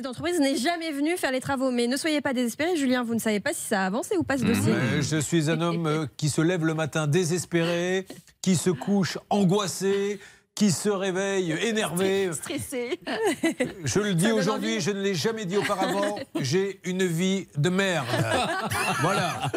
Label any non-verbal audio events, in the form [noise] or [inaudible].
Cette entreprise n'est jamais venue faire les travaux. Mais ne soyez pas désespérés, Julien, vous ne savez pas si ça a avancé ou pas ce dossier. Je suis un homme euh, qui se lève le matin désespéré, qui se couche angoissé, qui se réveille énervé. [laughs] Stressé. Je le dis aujourd'hui, je ne l'ai jamais dit auparavant, j'ai une vie de merde. [laughs] Voilà.